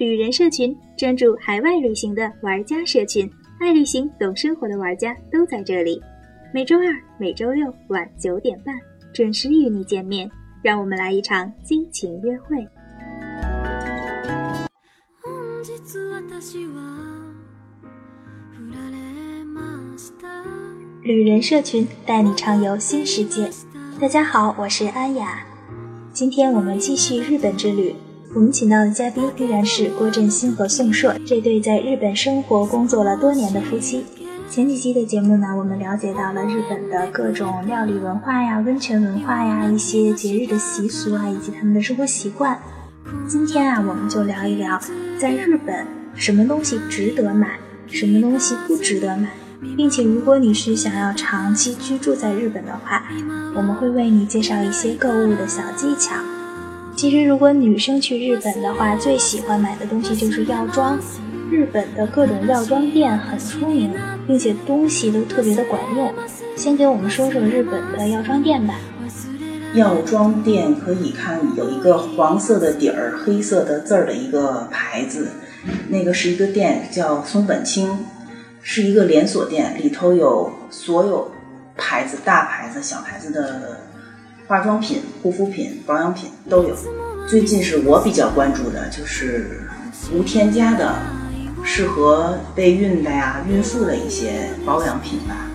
旅人社群，专注海外旅行的玩家社群，爱旅行、懂生活的玩家都在这里。每周二、每周六晚九点半准时与你见面，让我们来一场激情约会。旅人社群带你畅游新世界。大家好，我是安雅。今天我们继续日本之旅。我们请到的嘉宾依然是郭振兴和宋硕这对在日本生活工作了多年的夫妻。前几期的节目呢，我们了解到了日本的各种料理文化呀、温泉文化呀、一些节日的习俗啊，以及他们的生活习惯。今天啊，我们就聊一聊在日本什么东西值得买，什么东西不值得买，并且如果你是想要长期居住在日本的话，我们会为你介绍一些购物的小技巧。其实，如果女生去日本的话，最喜欢买的东西就是药妆。日本的各种药妆店很出名，并且东西都特别的管用。先给我们说说日本的药妆店吧。药妆店可以看有一个黄色的底儿、黑色的字儿的一个牌子，那个是一个店叫松本清，是一个连锁店，里头有所有牌子、大牌子、小牌子的。化妆品、护肤品、保养品都有。最近是我比较关注的，就是无添加的，适合备孕的呀、孕妇的一些保养品吧。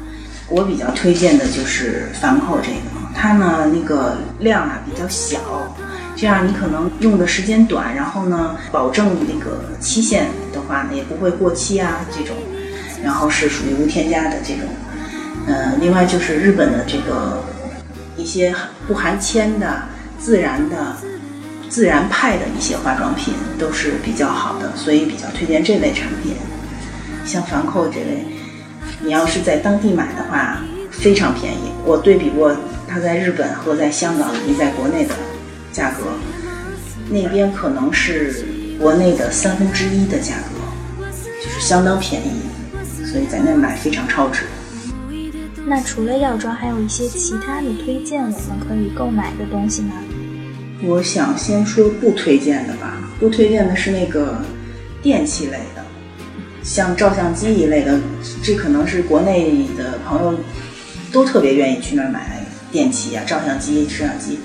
我比较推荐的就是凡蔻这个，它呢那个量啊比较小，这样你可能用的时间短，然后呢保证那个期限的话呢也不会过期啊这种，然后是属于无添加的这种。嗯，另外就是日本的这个。一些不含铅的、自然的、自然派的一些化妆品都是比较好的，所以比较推荐这类产品。像凡蔻这类，你要是在当地买的话，非常便宜。我对比过它在日本和在香港以及在国内的价格，那边可能是国内的三分之一的价格，就是相当便宜，所以在那买非常超值。那除了药妆，还有一些其他的推荐我们可以购买的东西吗？我想先说不推荐的吧。不推荐的是那个电器类的，像照相机一类的，这可能是国内的朋友都特别愿意去那儿买电器啊，照相机、摄像机。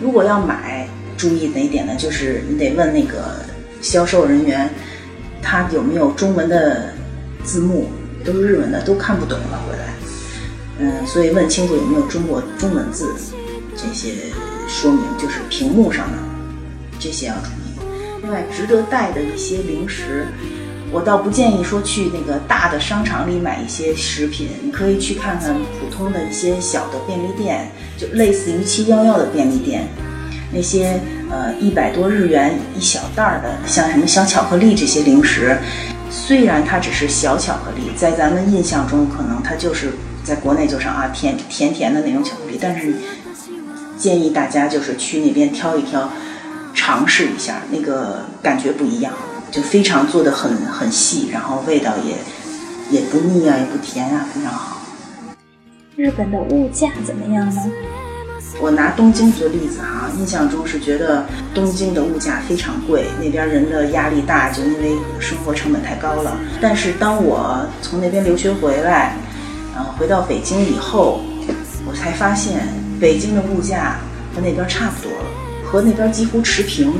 如果要买，注意哪点呢？就是你得问那个销售人员，他有没有中文的字幕，都是日文的，都看不懂了回来。嗯，所以问清楚有没有中国中文字，这些说明就是屏幕上的这些要注意。另外，值得带的一些零食，我倒不建议说去那个大的商场里买一些食品，你可以去看看普通的一些小的便利店，就类似于七幺幺的便利店，那些呃一百多日元一小袋的，像什么小巧克力这些零食，虽然它只是小巧克力，在咱们印象中可能它就是。在国内就是啊，甜甜甜的那种巧克力，但是建议大家就是去那边挑一挑，尝试一下，那个感觉不一样，就非常做的很很细，然后味道也也不腻啊，也不甜啊，非常好。日本的物价怎么样呢？我拿东京做例子哈，印象中是觉得东京的物价非常贵，那边人的压力大，就因为生活成本太高了。但是当我从那边留学回来。嗯，回到北京以后，我才发现北京的物价和那边差不多了，和那边几乎持平。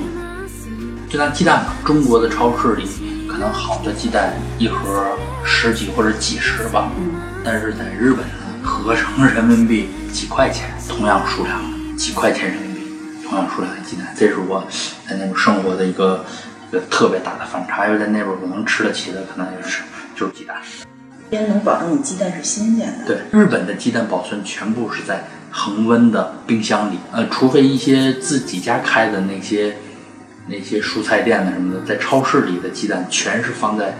就拿鸡蛋吧，中国的超市里可能好的鸡蛋一盒十几或者几十吧，但是在日本合成人民币几块钱，同样数量几块钱人民币，同样数量的鸡蛋，这是我在那边生活的一个一个特别大的反差。因为在那边我能吃得起的，可能就是就是鸡蛋。边能保证你鸡蛋是新鲜的。对，日本的鸡蛋保存全部是在恒温的冰箱里，呃，除非一些自己家开的那些那些蔬菜店的什么的，在超市里的鸡蛋全是放在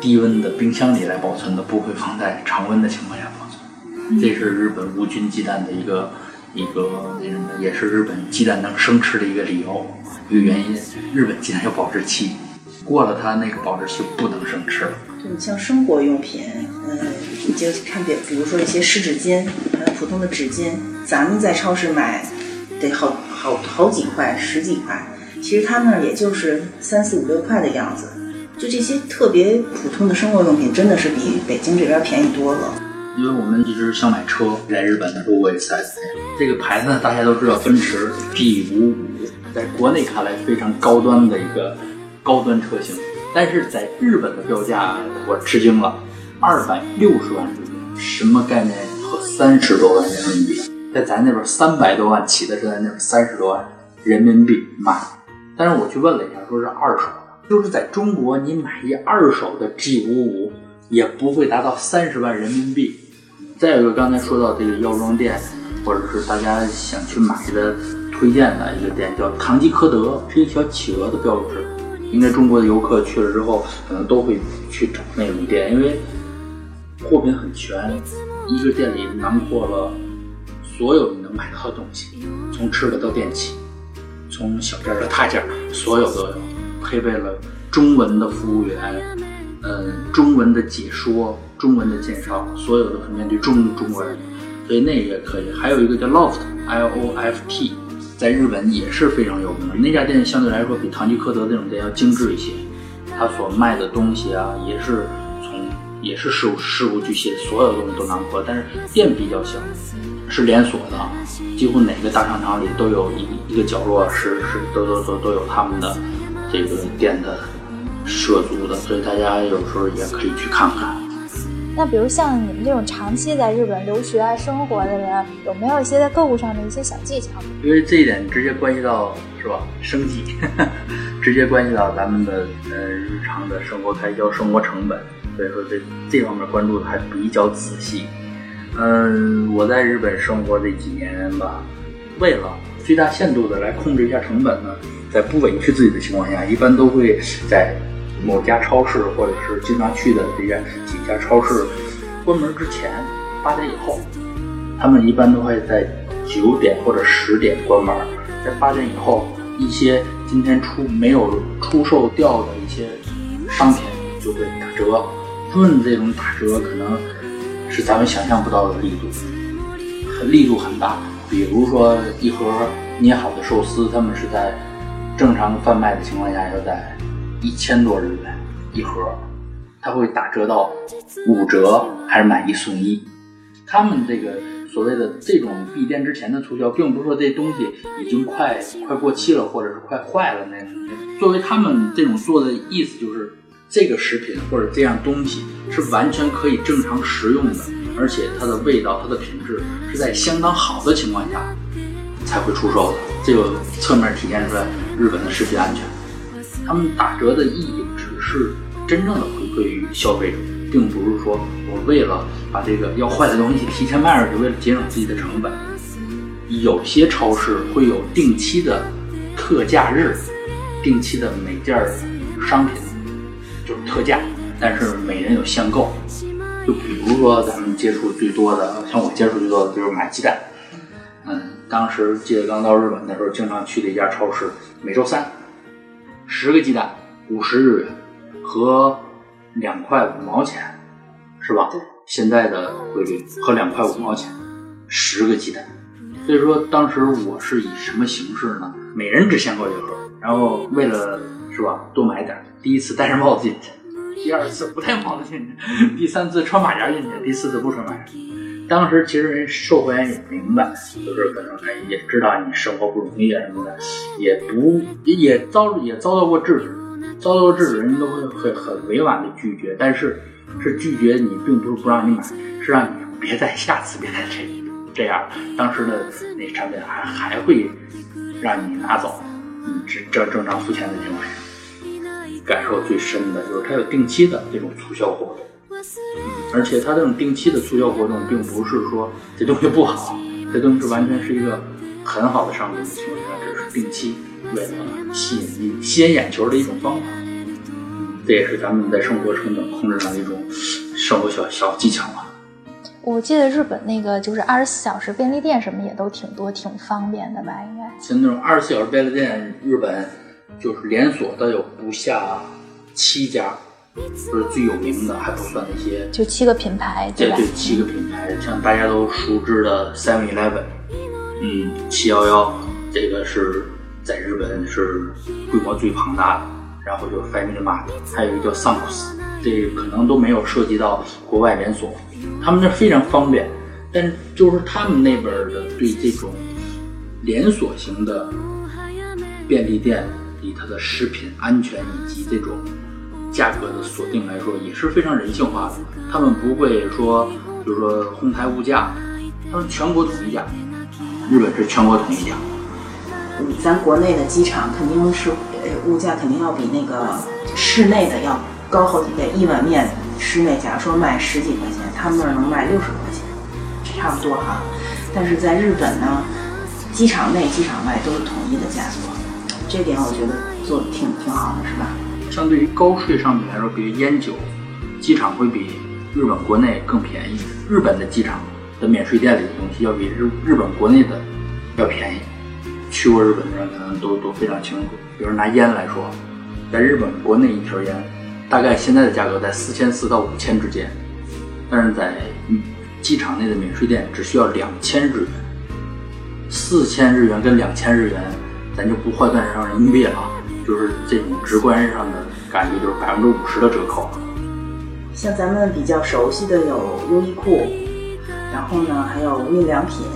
低温的冰箱里来保存的，不会放在常温的情况下保存。这是日本无菌鸡蛋的一个一个那什么，也是日本鸡蛋能生吃的一个理由，一个原因。日本鸡蛋有保质期，过了它那个保质期不能生吃了。你像生活用品，嗯，你就看比，比如说一些湿纸巾，还有普通的纸巾，咱们在超市买得好好好几块，十几块，其实他那儿也就是三四五六块的样子。就这些特别普通的生活用品，真的是比北京这边便宜多了。因为我们一直想买车，在日本的时候我也在。这个牌子呢，大家都知道，奔驰 G 五五，在国内看来非常高端的一个高端车型，但是在日本的标价我吃惊了，二百六十万日元，什么概念？和三十多万人民币，在咱那边三百多万起的是在那边三十多万人民币卖，但是我去问了一下，说是二手的。就是在中国，你买一二手的 G 五五也不会达到三十万人民币。再有一个，刚才说到这个药妆店，或者是大家想去买的推荐的一个店，叫唐吉诃德，是一小企鹅的标志。应该中国的游客去了之后，可能都会去找那种店，因为货品很全，一个店里囊括了所有你能买到的东西，从吃的到电器，从小件到大件，所有都有。配备了中文的服务员，嗯，中文的解说，中文的介绍，所有的是面对中中国人，所以那个也可以。还有一个叫 Loft，L O F T，在日本也是非常有名的。那家店相对来说比唐吉诃德那种店要精致一些，它所卖的东西啊，也是从也是事无事无巨细，所有东西都囊括。但是店比较小，是连锁的，几乎哪个大商场里都有一一个角落是是都都都都有他们的。这个店的涉足的，所以大家有时候也可以去看看。那比如像你们这种长期在日本留学啊、生活的人，有没有一些在购物上的一些小技巧？因为这一点直接关系到是吧，生计，直接关系到咱们的呃日常的生活开销、生活成本，所以说这这方面关注的还比较仔细。嗯，我在日本生活这几年吧，为了最大限度的来控制一下成本呢。在不委屈自己的情况下，一般都会在某家超市或者是经常去的这些几家超市关门之前，八点以后，他们一般都会在九点或者十点关门。在八点以后，一些今天出没有出售掉的一些商品就会打折。论这种打折，可能是咱们想象不到的力度，很力度很大。比如说一盒捏好的寿司，他们是在。正常贩卖的情况下要在一千多日元一盒，它会打折到五折，还是买一送一？他们这个所谓的这种闭店之前的促销，并不是说这东西已经快快过期了，或者是快坏了那种。作为他们这种做的意思，就是这个食品或者这样东西是完全可以正常食用的，而且它的味道、它的品质是在相当好的情况下才会出售的。这个侧面体现出来。日本的食品安全，他们打折的意义只是真正的回馈于消费者，并不是说我为了把这个要坏的东西提前卖出去，为了节省自己的成本。有些超市会有定期的特价日，定期的每件商品就是特价，但是每人有限购。就比如说咱们接触最多的，像我接触最多的就是买鸡蛋。嗯，当时记得刚到日本的时候，经常去的一家超市。每周三，十个鸡蛋五十日元，和两块五毛钱，是吧？现在的汇率和两块五毛钱，十个鸡蛋。所以说当时我是以什么形式呢？每人只限购一盒，然后为了是吧，多买点。第一次戴着帽子进去，第二次不戴帽子进去，第三次穿马甲进去，第四次不穿马甲。当时其实人售货员也明白，就是可能哎也知道你生活不容易啊什么的，也不也遭也遭到过制止，遭到过制止，人家都会很很委婉的拒绝，但是是拒绝你，并不是不让你买，是让你别再下次别再这这样。当时的那产品还还会让你拿走，你正正正常付钱的情况下，感受最深的就是它有定期的这种促销活动。而且它这种定期的促销活动，并不是说这东西不好，这东西完全是一个很好的商品的情况下，只是定期为了吸引你吸引眼球的一种方法。这也是咱们在生活成本控制上的一种生活小小技巧啊。我记得日本那个就是二十四小时便利店什么也都挺多，挺方便的吧？应该像那种二十四小时便利店，日本就是连锁的有不下七家。就是最有名的，还不算那些，就七个品牌，对吧？对，七个品牌，像大家都熟知的 Seven Eleven，嗯，七幺幺，这个是在日本是规模最庞大的，然后就 Family Mart，还有一个叫 Sanks，这可能都没有涉及到国外连锁，他们那非常方便，但就是他们那边的对这种连锁型的便利店里它的食品安全以及这种价格的锁定来说，也是非常人性化的，他们不会说，比如说哄抬物价，他们全国统一价，日本是全国统一价。咱国内的机场肯定是，呃，物价肯定要比那个室内的要高好几倍。一碗面室内假如说卖十几块钱，他们那儿能卖六十块钱，差不多哈。但是在日本呢，机场内、机场外都是统一的价格，这点我觉得做的挺挺好的，是吧？相对于高税商品来说，比如烟酒，机场会比日本国内更便宜。日本的机场的免税店里的东西要比日日本国内的要便宜。去过日本的人可能都都非常清楚。比如拿烟来说，在日本国内一条烟，大概现在的价格在四千四到五千之间，但是在机场内的免税店只需要两千日元。四千日元跟两千日元，咱就不换算成人民币了，就是这种直观上的感觉就是百分之五十的折扣。像咱们比较熟悉的有优衣库，然后呢还有无印良品。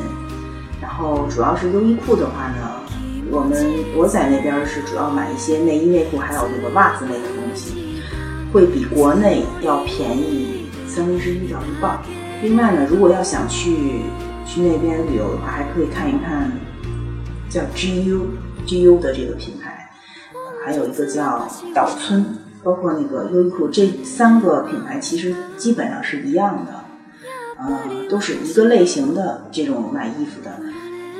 然后主要是优衣库的话呢，我们我在那边是主要买一些内衣内裤，还有这个袜子类的东西，会比国内要便宜三分之一到一半。另外呢，如果要想去去那边旅游的话，还可以看一看叫 GU GU 的这个品牌，还有一个叫岛村，包括那个优衣库，这三个品牌其实基本上是一样的。嗯，都是一个类型的这种买衣服的，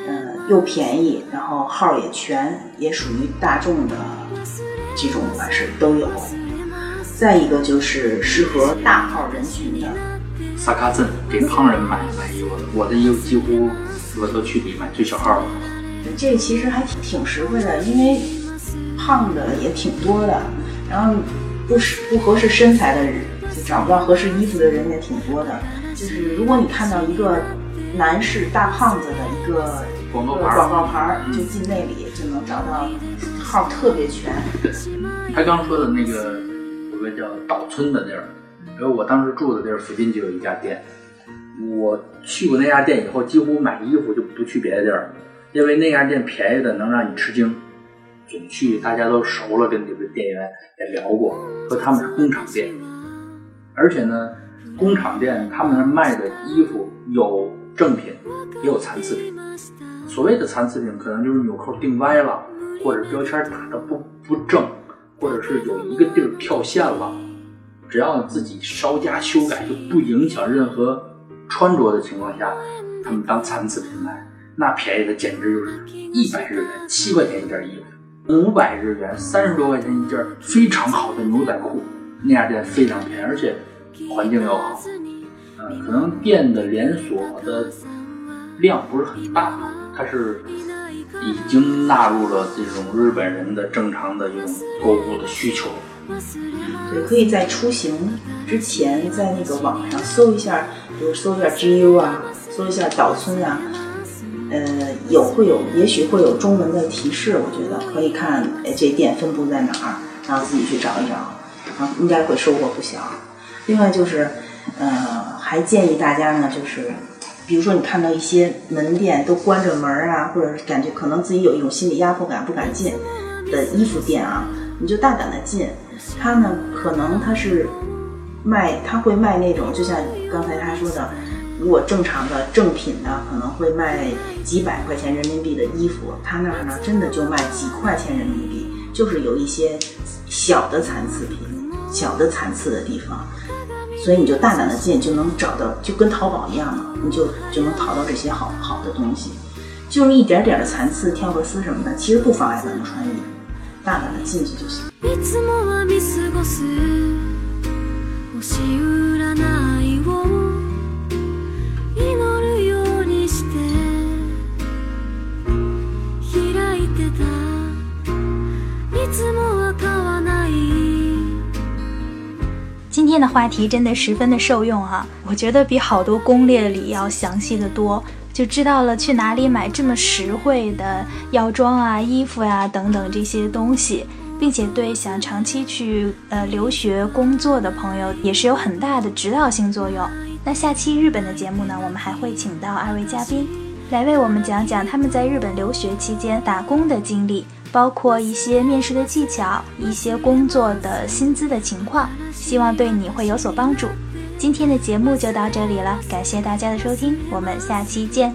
嗯，又便宜，然后号也全，也属于大众的这种款式都有。再一个就是适合大号人群的。萨卡镇给胖人买买衣服，我的衣服几乎我都去里买最小号的。这其实还挺挺实惠的，因为胖的也挺多的，然后不适不合适身材的人，就找不到合适衣服的人也挺多的。就是如果你看到一个男士大胖子的一个广告牌，广告牌就进那里就能找到号特别全。他刚说的那个有个叫岛村的地儿，因为我当时住的地儿附近就有一家店，我去过那家店以后，几乎买衣服就不去别的地儿，因为那家店便宜的能让你吃惊。总去大家都熟了，跟这个店员也聊过，说他们是工厂店，而且呢。工厂店他们卖的衣服有正品，也有残次品。所谓的残次品，可能就是纽扣钉歪了，或者标签打的不不正，或者是有一个地儿跳线了。只要自己稍加修改，就不影响任何穿着的情况下，他们当残次品卖。那便宜的简直就是一百日元七块钱一件衣服，五百日元三十多块钱一件非常好的牛仔裤。那家店非常便宜，而且。环境又好，嗯，可能店的连锁的量不是很大，它是已经纳入了这种日本人的正常的一种购物的需求。对，可以在出行之前在那个网上搜一下，比如搜一下 GU 啊，搜一下岛村啊，呃，有会有，也许会有中文的提示，我觉得可以看，哎，这店分布在哪儿，然后自己去找一找，啊，应该会收获不小。另外就是，呃，还建议大家呢，就是，比如说你看到一些门店都关着门啊，或者感觉可能自己有一种心理压迫感不敢进的衣服店啊，你就大胆的进。他呢，可能他是卖，他会卖那种，就像刚才他说的，如果正常的正品的可能会卖几百块钱人民币的衣服，他那儿呢真的就卖几块钱人民币，就是有一些小的残次品、小的残次的地方。所以你就大胆的进，就能找到，就跟淘宝一样嘛，你就就能淘到这些好好的东西，就是一点点的残次、跳个丝什么的，其实不妨碍咱们穿衣服，大胆的进去就行。今天的话题真的十分的受用哈，我觉得比好多攻略里要详细的多。就知道了去哪里买这么实惠的药妆啊、衣服呀等等这些东西，并且对想长期去呃留学工作的朋友也是有很大的指导性作用。那下期日本的节目呢，我们还会请到二位嘉宾来为我们讲讲他们在日本留学期间打工的经历。包括一些面试的技巧，一些工作的薪资的情况，希望对你会有所帮助。今天的节目就到这里了，感谢大家的收听，我们下期见。